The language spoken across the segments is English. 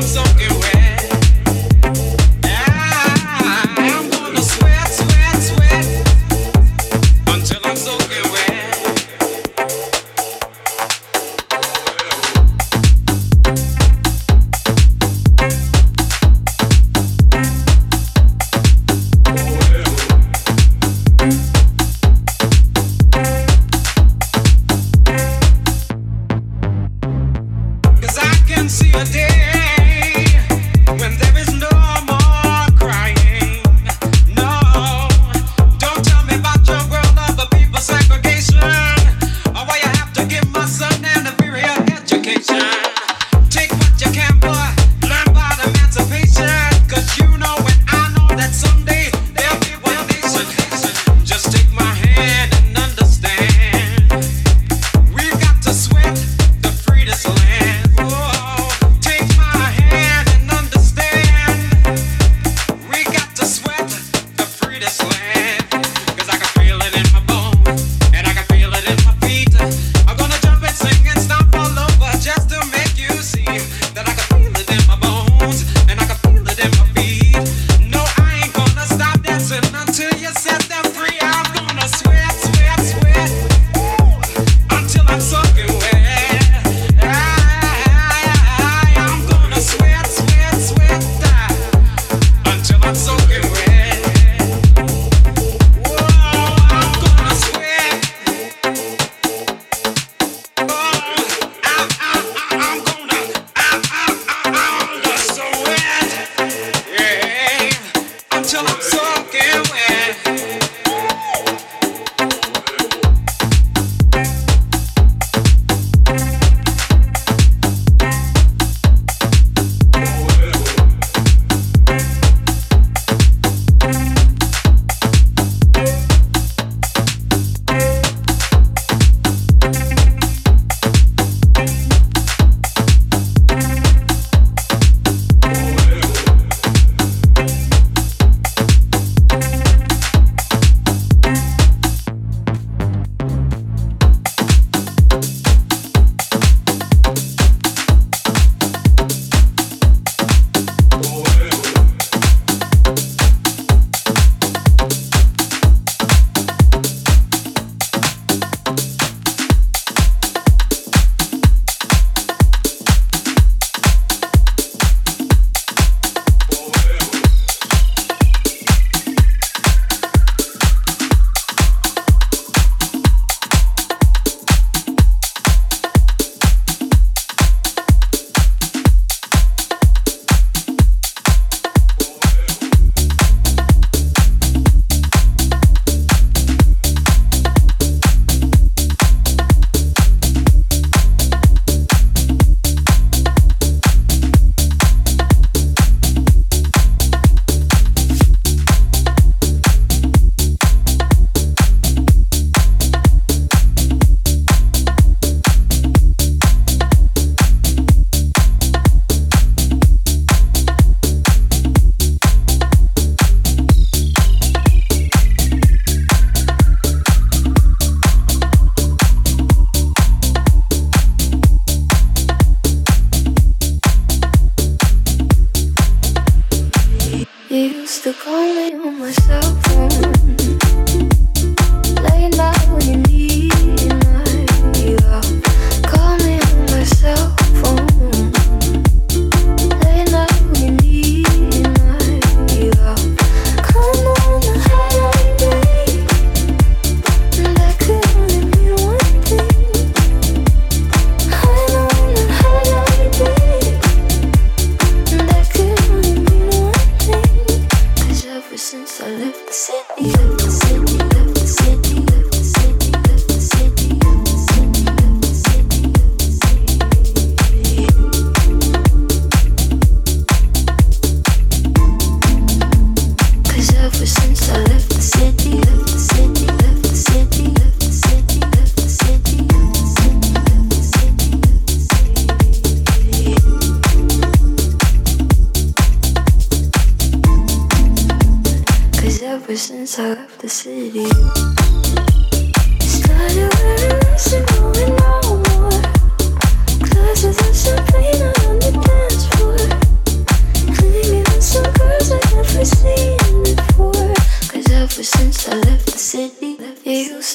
my song.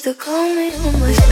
To call me on my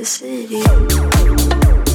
the city.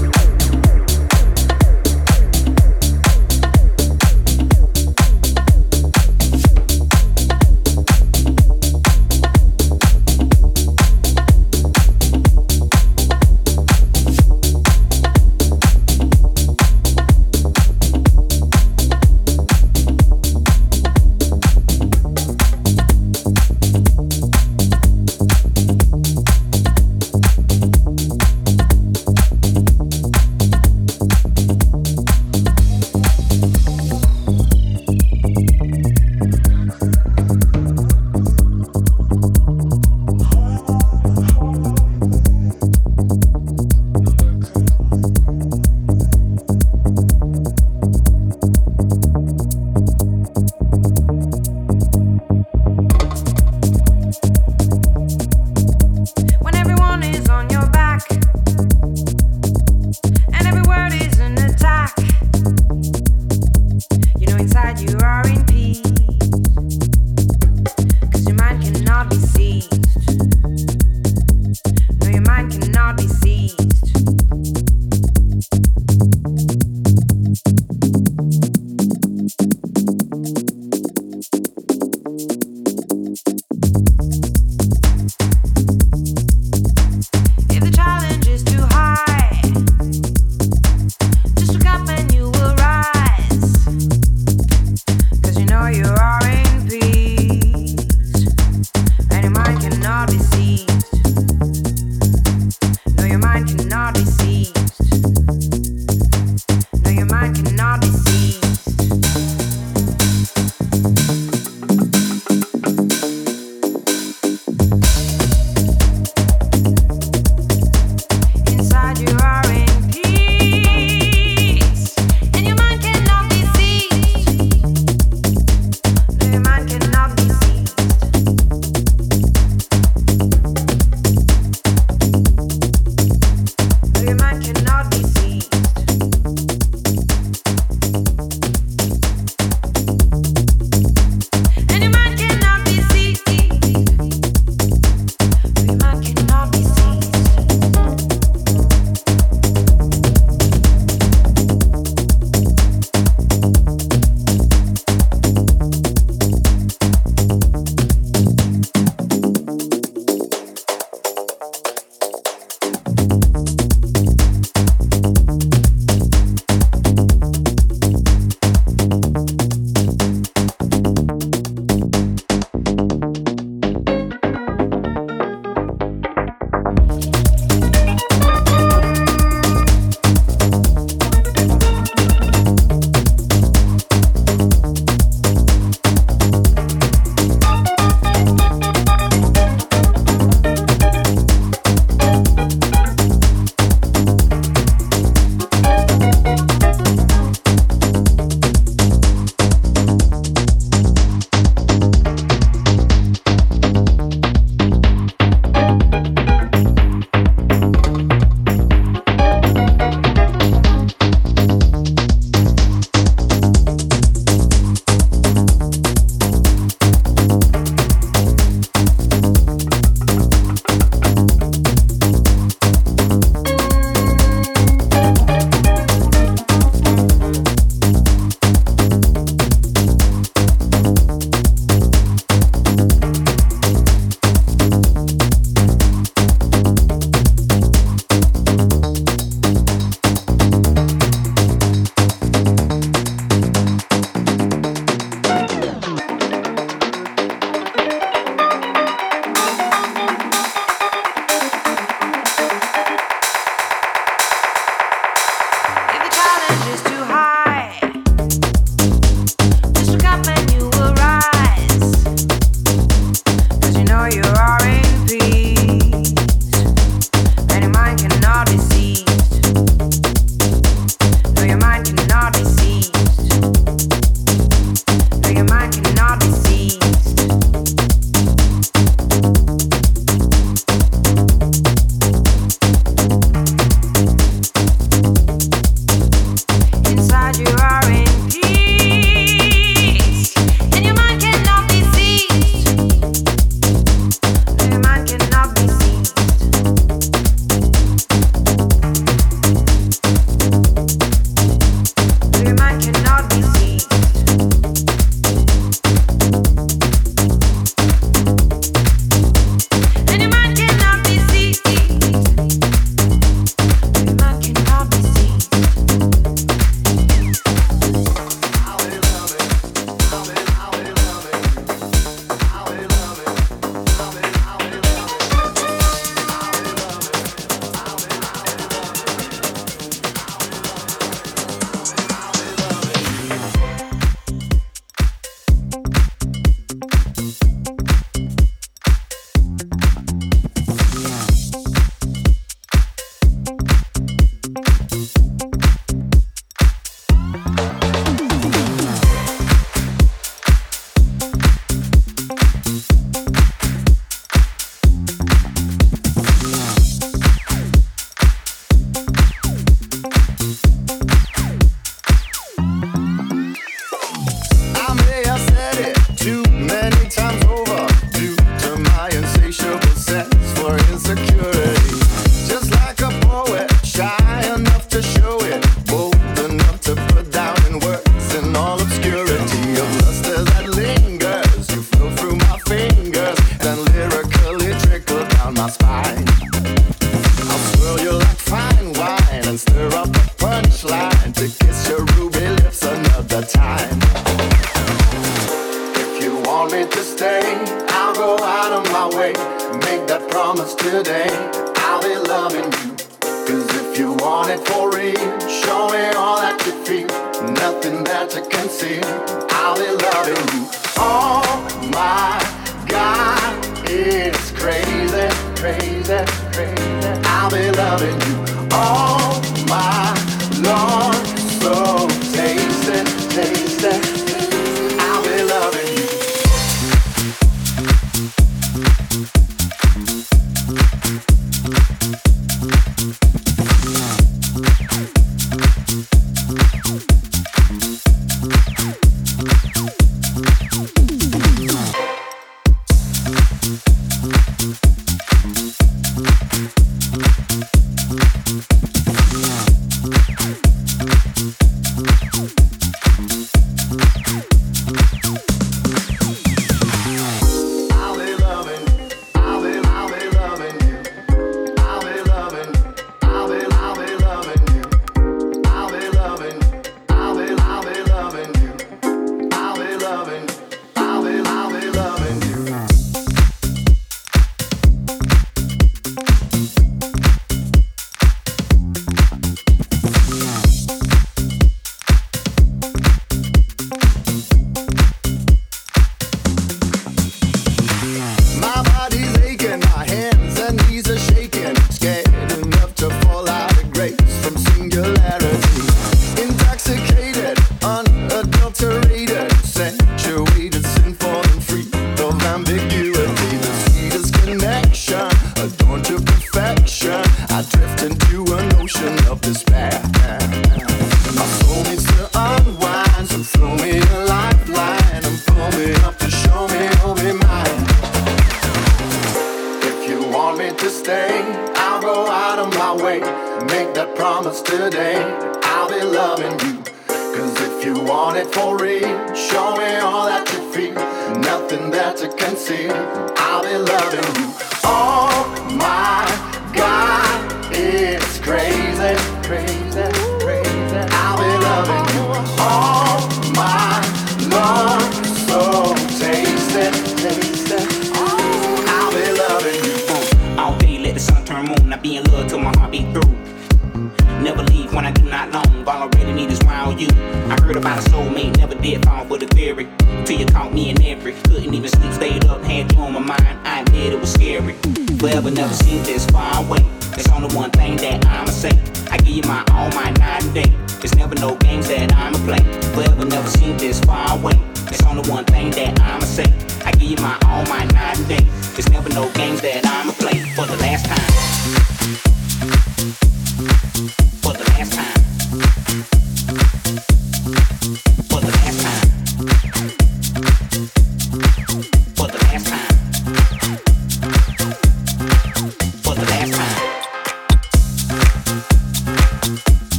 Promise today. I'll be loving you. Cause if you want it for real, show me all that you feel. Nothing that you see. I'll be loving you. Oh my God, it's crazy, crazy, crazy. I'll be loving you. Oh my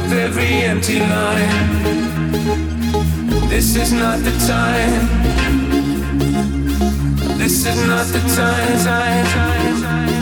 up every empty line. This is not the time. This is not the time. time, time, time.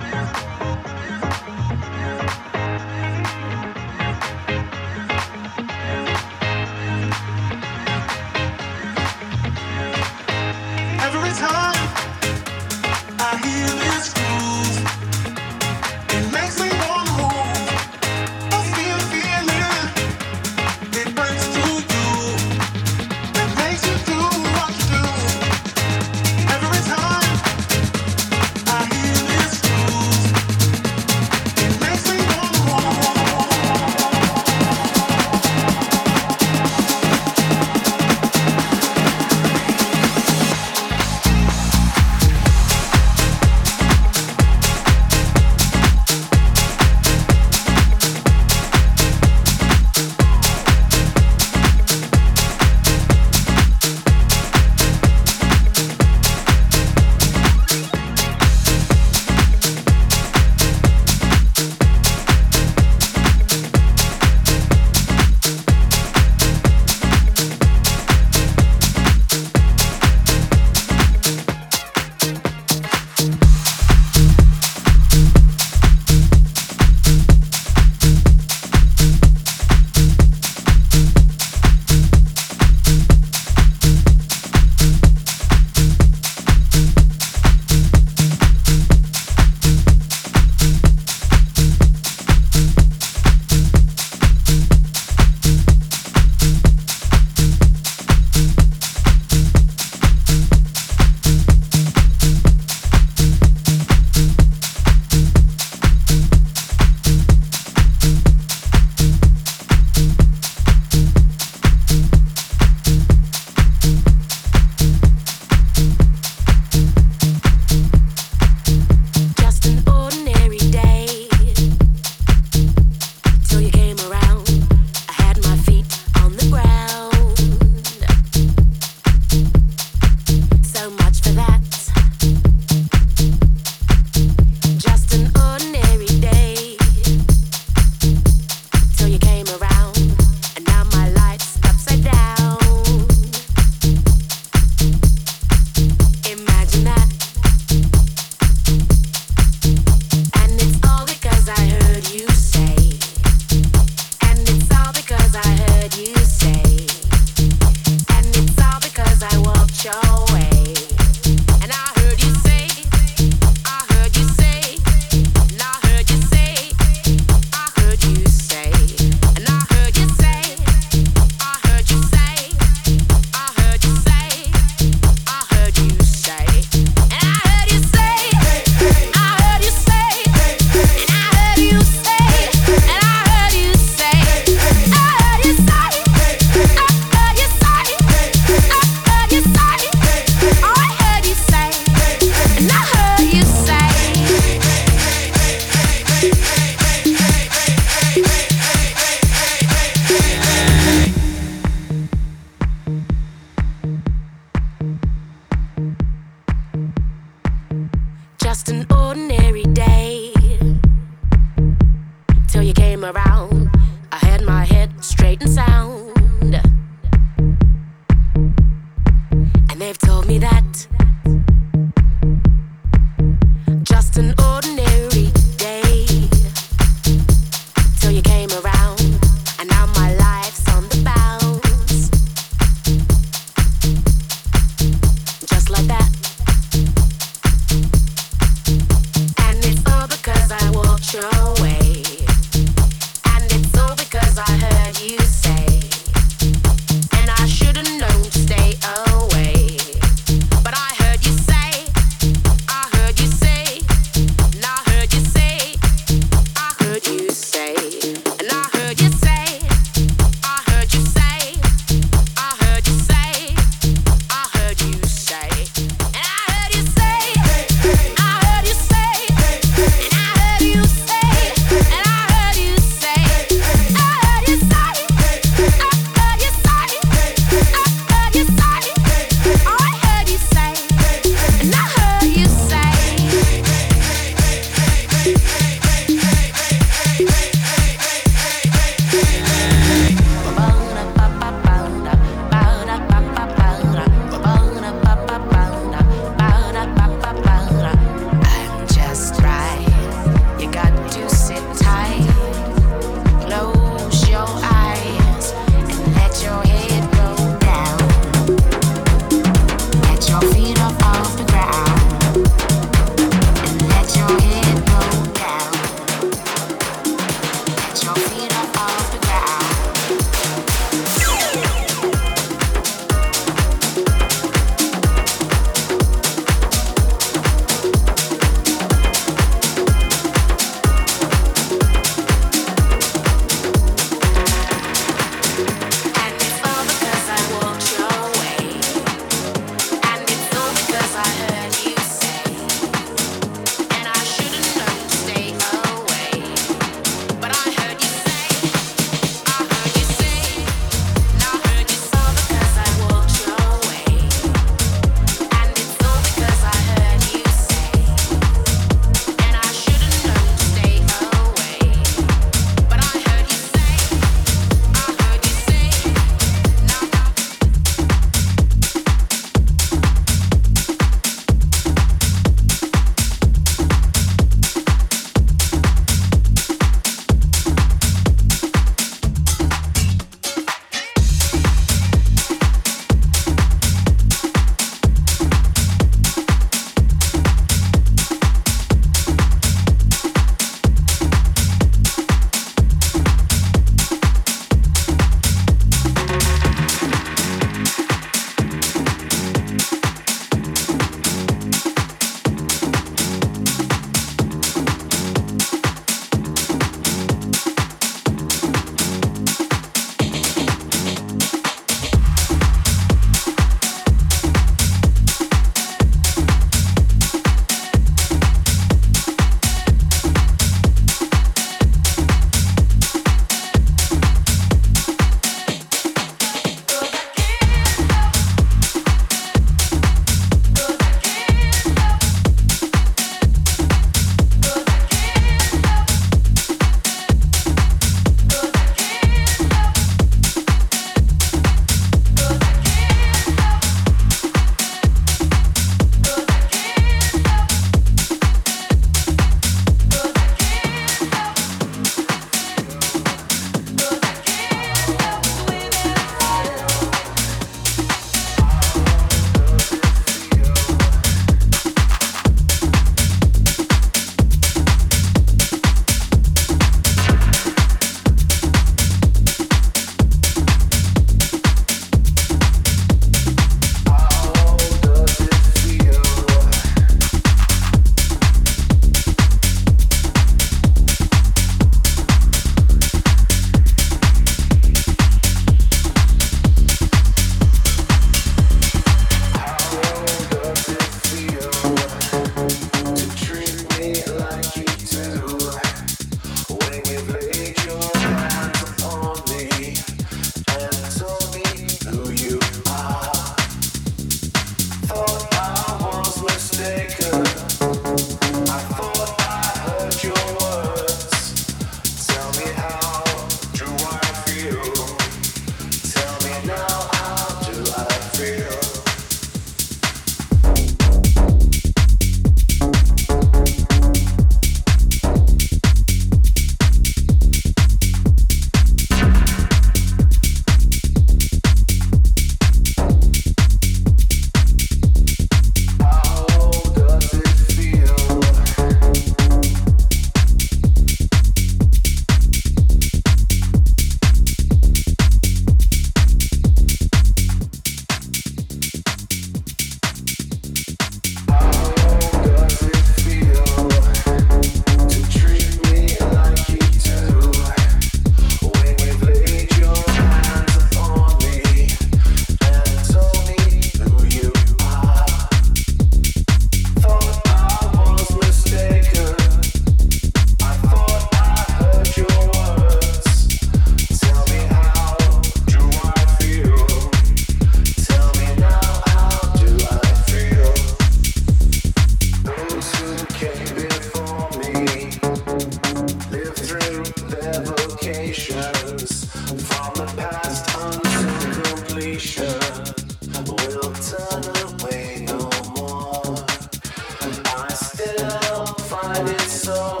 Some